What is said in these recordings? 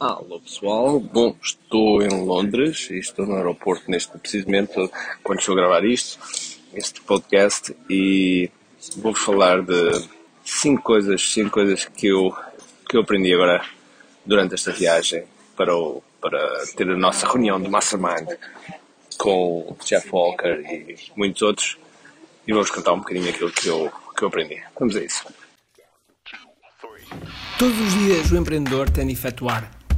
Alô pessoal, bom, estou em Londres e estou no aeroporto neste precisamente quando estou a gravar isto, este podcast e vou-vos falar de cinco coisas, cinco coisas que eu, que eu aprendi agora durante esta viagem para, o, para ter a nossa reunião de Mastermind com o Jeff Walker e muitos outros e vou-vos contar um bocadinho aquilo que eu, que eu aprendi. Vamos a isso. Todos os dias o empreendedor tem de efetuar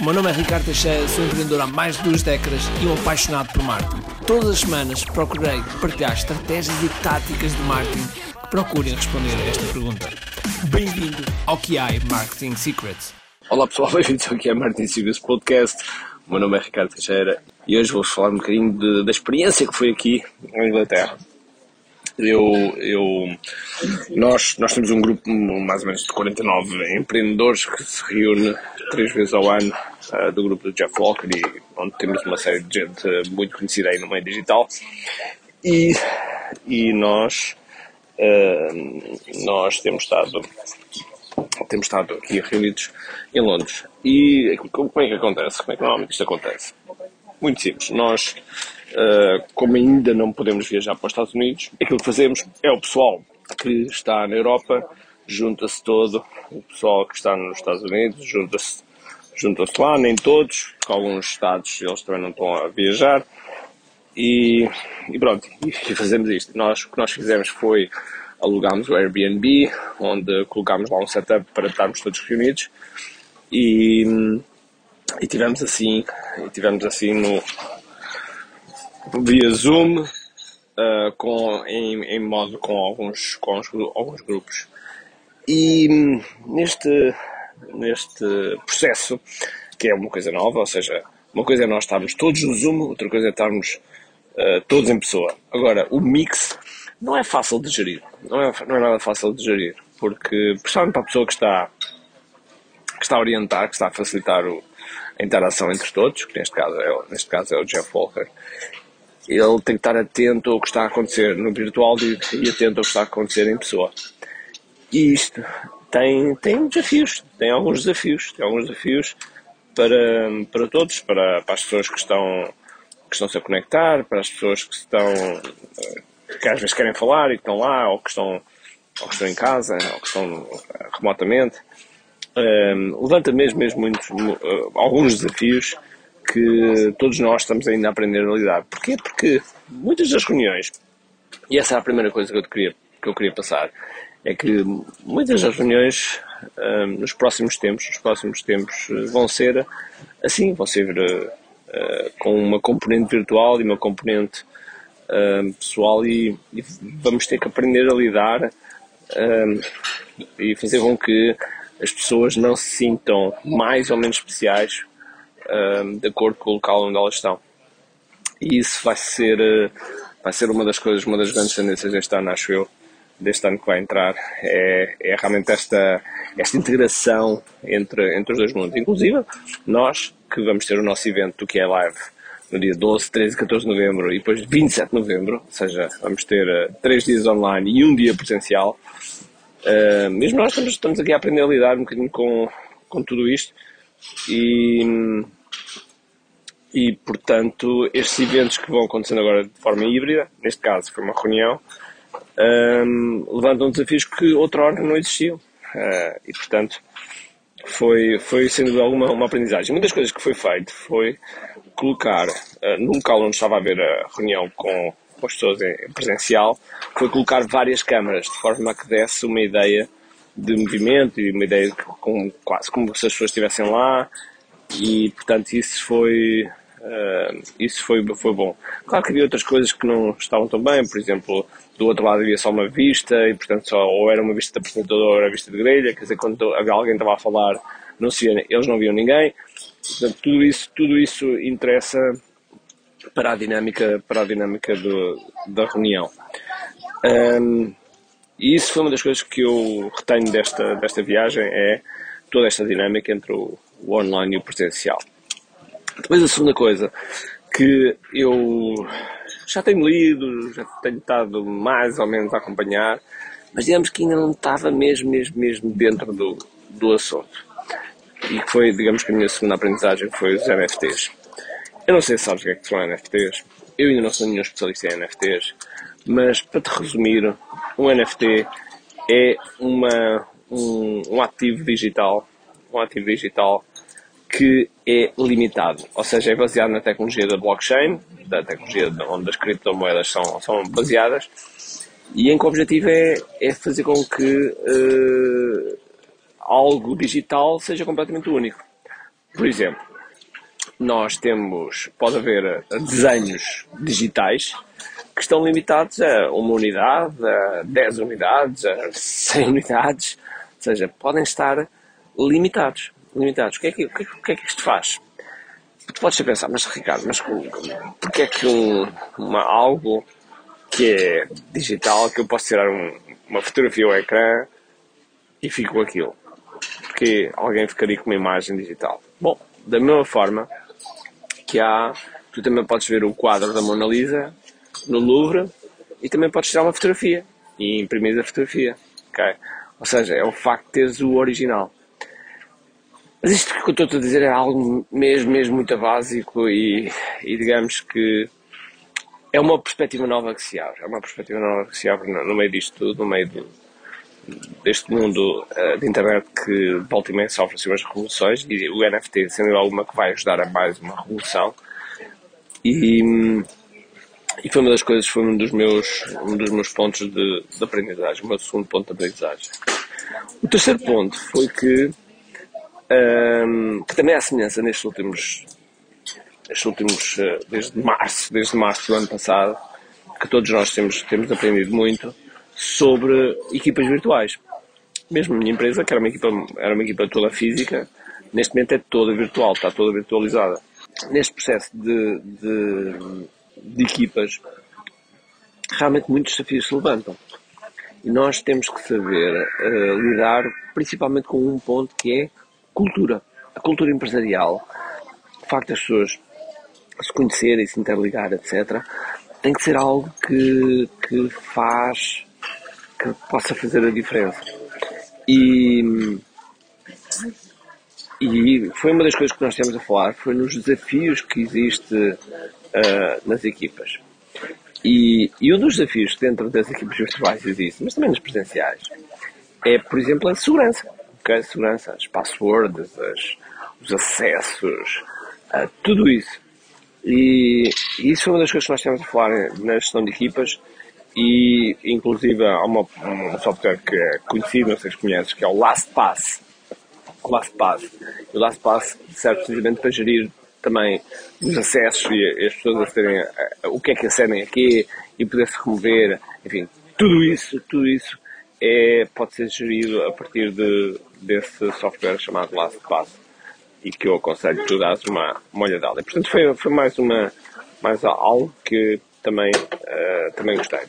O meu nome é Ricardo Teixeira, sou empreendedor há mais de duas décadas e um apaixonado por marketing. Todas as semanas procurei partilhar estratégias e táticas de marketing que procurem responder a esta pergunta. Bem-vindo ao QI Marketing Secrets. Olá pessoal, bem-vindos ao QI Marketing Secrets Podcast. O meu nome é Ricardo Teixeira e hoje vou-vos falar um bocadinho de, da experiência que foi aqui na Inglaterra. Eu, eu, nós, nós temos um grupo mais ou menos de 49 empreendedores que se reúne três vezes ao ano uh, do grupo do Jeff Walker e onde temos uma série de gente muito conhecida aí no meio digital e, e nós, uh, nós temos estado temos estado aqui reunidos em Londres. E como é que acontece? Como é que normalmente isto acontece? Muito simples. Nós, uh, como ainda não podemos viajar para os Estados Unidos, aquilo que fazemos é o pessoal que está na Europa junta-se todo, o pessoal que está nos Estados Unidos junta-se junta-se lá, nem todos, com alguns estados eles também não estão a viajar. E, e pronto, e fazemos isto. Nós, o que nós fizemos foi alugámos o Airbnb, onde colocámos lá um setup para estarmos todos reunidos e, e tivemos assim, e tivemos assim no via Zoom uh, com, em, em modo com alguns, com alguns grupos. E neste, neste processo, que é uma coisa nova, ou seja, uma coisa é nós estarmos todos no Zoom, outra coisa é estarmos uh, todos em pessoa. Agora, o mix não é fácil de gerir, não é, não é nada fácil de gerir, porque, principalmente para a pessoa que está, que está a orientar, que está a facilitar o, a interação entre todos, que neste caso é, neste caso é o Jeff Walker, ele tem que estar atento ao que está a acontecer no virtual e, e atento ao que está a acontecer em pessoa. Isto tem, tem desafios, tem alguns desafios, tem alguns desafios para, para todos, para, para as pessoas que estão, que estão -se a conectar, para as pessoas que estão que às vezes querem falar e que estão lá, ou que estão, ou que estão em casa, ou que estão remotamente. Um, levanta mesmo, mesmo muitos, uh, alguns desafios que todos nós estamos ainda a aprender a lidar. Porquê? Porque muitas das reuniões, e essa é a primeira coisa que eu queria, que eu queria passar, é que muitas das reuniões um, nos próximos tempos, nos próximos tempos vão ser assim, vão ser uh, com uma componente virtual e uma componente uh, pessoal e, e, vamos ter que aprender a lidar uh, e fazer com que as pessoas não se sintam mais ou menos especiais de acordo com o local onde elas estão. E isso vai ser, vai ser uma das coisas, uma das grandes tendências deste ano, acho eu, deste ano que vai entrar, é, é realmente esta, esta integração entre, entre os dois mundos. Inclusive, nós que vamos ter o nosso evento que é live no dia 12, 13 e 14 de novembro e depois 27 de novembro, ou seja, vamos ter uh, três dias online e um dia presencial. Uh, mesmo nós estamos, estamos aqui a aprender a lidar um bocadinho com, com tudo isto e, e, portanto, estes eventos que vão acontecendo agora de forma híbrida, neste caso foi uma reunião, um, levantam desafios que outra hora não existiam. Uh, e, portanto, foi, foi sendo de alguma uma aprendizagem. Das coisas que foi feito foi colocar, uh, no local onde estava a haver a reunião com, com as pessoas em presencial, foi colocar várias câmaras, de forma a que desse uma ideia de movimento e uma ideia de, com, quase como se as pessoas estivessem lá, e portanto isso foi, uh, isso foi, foi bom. Claro que havia outras coisas que não estavam tão bem, por exemplo, do outro lado havia só uma vista, e portanto só, ou era uma vista de apresentador ou era vista de grelha, quer dizer, quando alguém estava a falar, não se via, eles não viam ninguém. Portanto, tudo isso, tudo isso interessa para a dinâmica, para a dinâmica do, da reunião. Um, e isso foi uma das coisas que eu retenho desta, desta viagem, é toda esta dinâmica entre o, o online e o presencial. Depois a segunda coisa que eu já tenho lido, já tenho estado mais ou menos a acompanhar, mas digamos que ainda não estava mesmo, mesmo, mesmo dentro do, do assunto. E que foi, digamos que a minha segunda aprendizagem foi os NFTs. Eu não sei se sabes o que é que são NFTs, eu ainda não sou nenhum especialista em NFTs, mas para te resumir, um NFT é uma, um, um ativo digital, um ativo digital que é limitado, ou seja, é baseado na tecnologia da blockchain, da tecnologia onde as criptomoedas são, são baseadas, e em que o objetivo é, é fazer com que uh, algo digital seja completamente único. Por exemplo, nós temos, pode haver desenhos digitais que estão limitados a uma unidade, a 10 unidades, a 100 unidades, ou seja, podem estar limitados. Limitados. O que é que, o que, é, o que, é que isto faz? Tu podes pensar, mas Ricardo, mas porquê é que um, uma, algo que é digital, que eu posso tirar um, uma fotografia ao ecrã e fico com aquilo? Porque alguém ficaria com uma imagem digital? Bom, da mesma forma que há, tu também podes ver o quadro da Mona Lisa no Louvre e também podes tirar uma fotografia e imprimir a fotografia. Okay? Ou seja, é o facto de teres o original. Mas isto que eu estou a dizer é algo mesmo, mesmo muito básico e, e digamos que é uma perspectiva nova que se abre. É uma perspectiva nova que se abre no, no meio disto tudo, no meio do, deste mundo uh, de internet que volta e meia sofre assim umas revoluções e o NFT sendo alguma que vai ajudar a mais uma revolução. E, e foi uma das coisas, foi um dos meus, um dos meus pontos de, de aprendizagem, o meu segundo ponto de aprendizagem. O terceiro ponto foi que, um, que também há semelhança nestes últimos, nestes últimos, uh, desde março, desde março do ano passado, que todos nós temos, temos aprendido muito sobre equipas virtuais. Mesmo a minha empresa, que era uma equipa, era uma equipa toda física, neste momento é toda virtual, está toda virtualizada. Neste processo de, de de equipas, realmente muitos desafios se levantam. E nós temos que saber uh, lidar principalmente com um ponto que é cultura. A cultura empresarial, o facto das pessoas se conhecerem, se interligar, etc., tem que ser algo que, que faz, que possa fazer a diferença. E, e foi uma das coisas que nós temos a falar, foi nos desafios que existe uh, nas equipas. E, e, um dos desafios dentro das equipas virtuais existe, mas também nas presenciais, é, por exemplo, a segurança. A segurança, as passwords, as, os acessos, uh, tudo isso. E, e, isso é uma das coisas que nós temos a falar na gestão de equipas e inclusive há uma, um software que é conhecido, não sei se conheces, que é o LastPass. O LastPass. O LastPass serve precisamente para gerir também os acessos e as pessoas a terem o que é que acedem aqui e poder-se remover, enfim, tudo isso, tudo isso é, pode ser gerido a partir de, desse software chamado LastPass e que eu aconselho que tu dás uma, uma. E, portanto, foi, foi mais, uma, mais algo que também, uh, também gostei.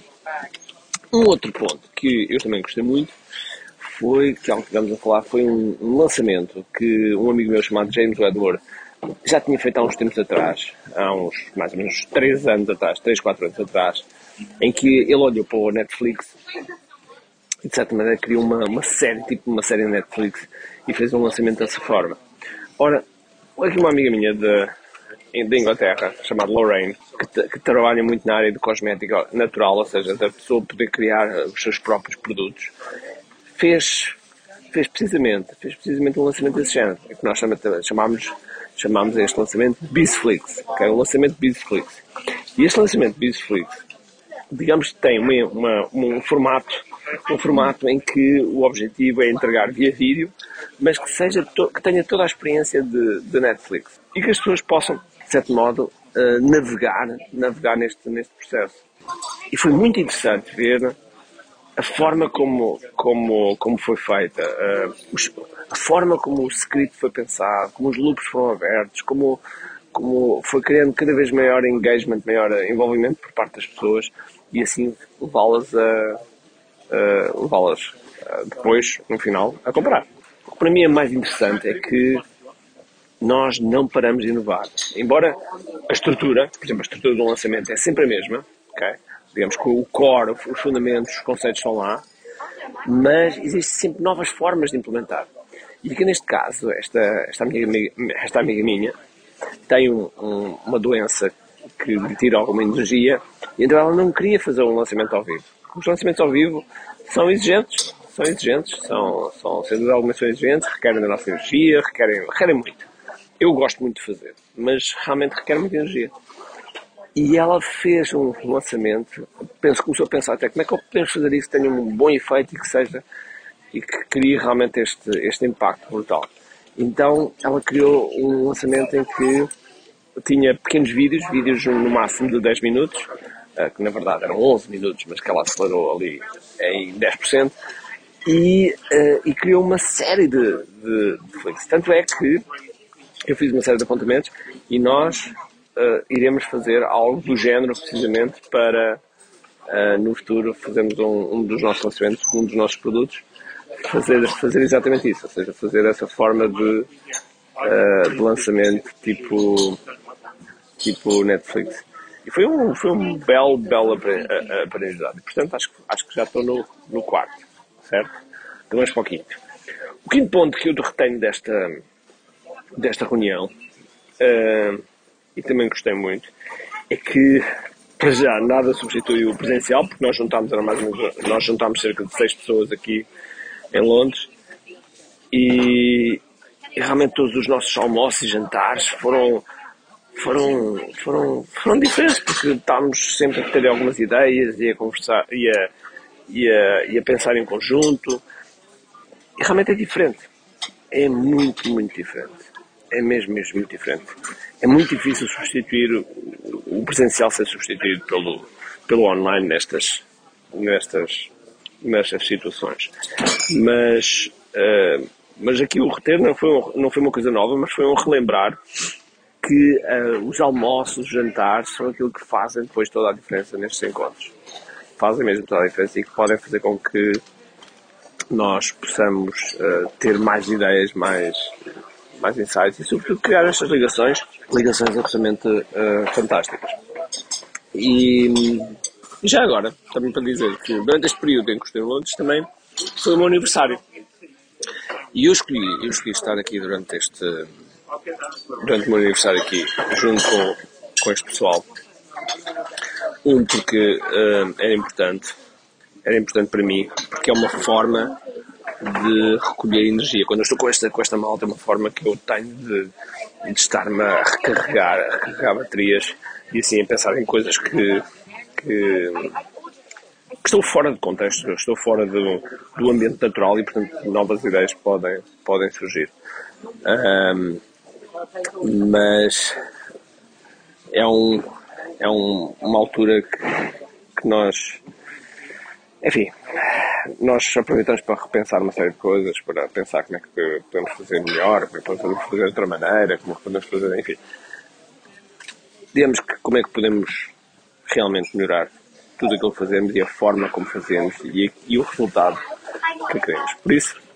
Um outro ponto que eu também gostei muito foi, que algo que estamos a falar, foi um, lançamento que um amigo meu chamado James Edward já tinha feito há uns tempos atrás, há uns mais ou menos 3 anos atrás, 3, 4 anos atrás, em que ele olhou para o Netflix de certa maneira criou uma, uma série, tipo uma série Netflix, e fez um lançamento dessa forma. Ora, aqui uma amiga minha de, de Inglaterra, chamada Lorraine, que, que, trabalha muito na área de cosmética natural, ou seja, da pessoa poder criar os seus próprios produtos, fez, fez precisamente, fez precisamente um lançamento desse género, que nós chamámos chamámos este lançamento de Bizflix, que é um lançamento de Bizflix. E este lançamento de Bizflix, digamos que tem uma, uma, um formato um formato em que o objetivo é entregar via vídeo, mas que, seja que tenha toda a experiência de, de Netflix e que as pessoas possam, de certo modo, uh, navegar, navegar neste, neste processo. E foi muito interessante ver a forma como, como, como foi feita, uh, a forma como o script foi pensado, como os loops foram abertos, como, como foi criando cada vez maior engagement, maior envolvimento por parte das pessoas e assim levá-las a, a levá-las depois, no final, a comprar. O que para mim é mais interessante é que nós não paramos de inovar. Embora a estrutura, por exemplo, a estrutura do lançamento é sempre a mesma, ok? Digamos que o core, os fundamentos, os conceitos estão lá, mas existem sempre novas formas de implementar. E que neste caso, esta, esta, amiga, esta amiga minha tem um, um, uma doença que lhe tira alguma energia, e então ela não queria fazer um lançamento ao vivo. Os lançamentos ao vivo são exigentes, são exigentes, são, são sem dúvida algumas são exigentes, requerem da nossa energia, requerem, requerem muito. Eu gosto muito de fazer, mas realmente requer muita energia. E ela fez um lançamento, penso, começou a pensar até como é que podemos fazer isso que tenha um bom efeito e que seja e que crie realmente este, este impacto brutal. Então ela criou um lançamento em que tinha pequenos vídeos, vídeos no máximo de 10 minutos, que na verdade eram 11 minutos, mas que ela acelerou ali em 10%, e, uh, e criou uma série de, de, de Tanto é que eu fiz uma série de apontamentos e nós uh, iremos fazer algo do género precisamente para uh, no futuro fazermos um, um, dos nossos lançamentos, um dos nossos produtos, fazer, fazer exatamente isso, ou seja, fazer essa forma de, uh, de lançamento tipo, tipo Netflix. E foi um, foi um belo, belo aprendizado. Portanto, acho, acho que já estou no, no quarto, certo? Então vamos para o quinto. O quinto ponto que eu retenho desta, desta reunião, uh, e também gostei muito, é que para já nada substitui o presencial, porque nós juntámos, era mais menos, nós juntámos cerca de seis pessoas aqui em Londres e, e realmente todos os nossos almoços e jantares foram foram, foram, foram diferentes, porque estávamos sempre a ter algumas ideias e a conversar e a, e a, e a pensar em conjunto. E realmente é diferente. É muito, muito diferente. É mesmo, mesmo muito diferente. É muito difícil substituir o presencial ser substituído pelo, pelo online nestas, nestas, nestas situações. Mas, uh, mas aqui o reter não foi, não foi uma coisa nova, mas foi um relembrar que uh, os almoços, os jantares são aquilo que fazem depois toda a diferença nestes encontros. Fazem mesmo toda a diferença e que podem fazer com que nós possamos uh, ter mais ideias, mais, mais insights e, sobretudo, criar estas ligações, ligações absolutamente uh, fantásticas. E, e, já agora, também para dizer que durante este período em que estou em Londres também foi o meu aniversário. E eu escolhi, eu escolhi estar aqui durante este durante o meu aniversário aqui, junto com, com este pessoal. Um, porque uh, era importante, era importante para mim, porque é uma forma de recolher energia. Quando eu estou com esta, com esta malta, é uma forma que eu tenho de, de estar-me a recarregar, a recarregar baterias e assim a pensar em coisas que, que, estão fora de contexto, estou fora do, do ambiente natural e, portanto, novas ideias podem, podem surgir. Um, mas é, um, é um, uma altura que, que nós, enfim, nós aproveitamos para repensar uma série de coisas, para pensar como é que podemos fazer melhor, como é que podemos fazer de outra maneira, como é que podemos fazer, enfim. Digamos que como é que podemos realmente melhorar tudo aquilo que fazemos e a forma como fazemos e, e o resultado que queremos. Por isso,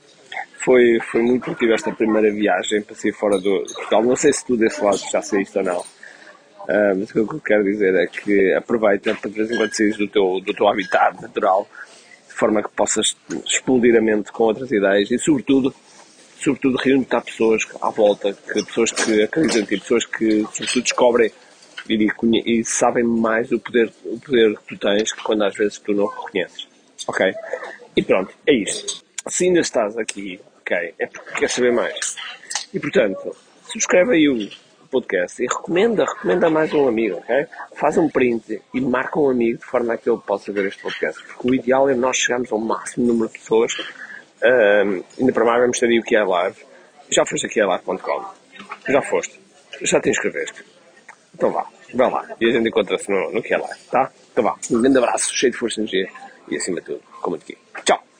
foi, foi muito produtiva esta primeira viagem para sair fora do, Portugal. Não sei se tu desse lado já saíste ou não. Uh, mas o que eu quero dizer é que aproveita para de vez em quando saís do teu, do teu habitat natural, de forma que possas explodir a mente com outras ideias e, sobretudo, sobretudo reunir pessoas à volta, que, pessoas que acreditam em ti, pessoas que, sobretudo, descobrem e, e, sabem mais o poder, o poder que tu tens que quando às vezes tu não reconheces. Ok? E pronto, é isto. Se ainda estás aqui é porque quer saber mais. E portanto, subscreve aí o podcast e recomenda, recomenda mais um amigo, ok? Faz um print e marca um amigo de forma a que ele possa ver este podcast. Porque o ideal é nós chegarmos ao máximo número de pessoas. Ainda para mais vamos ter aí o que é live. Já foste aqui a live.com. Já foste. Já te inscreveste. Então vá, vá lá. E a gente encontra-se no, no que é live, tá? Então vá. Um grande abraço, cheio de força e energia e acima de tudo, como aqui. Tchau!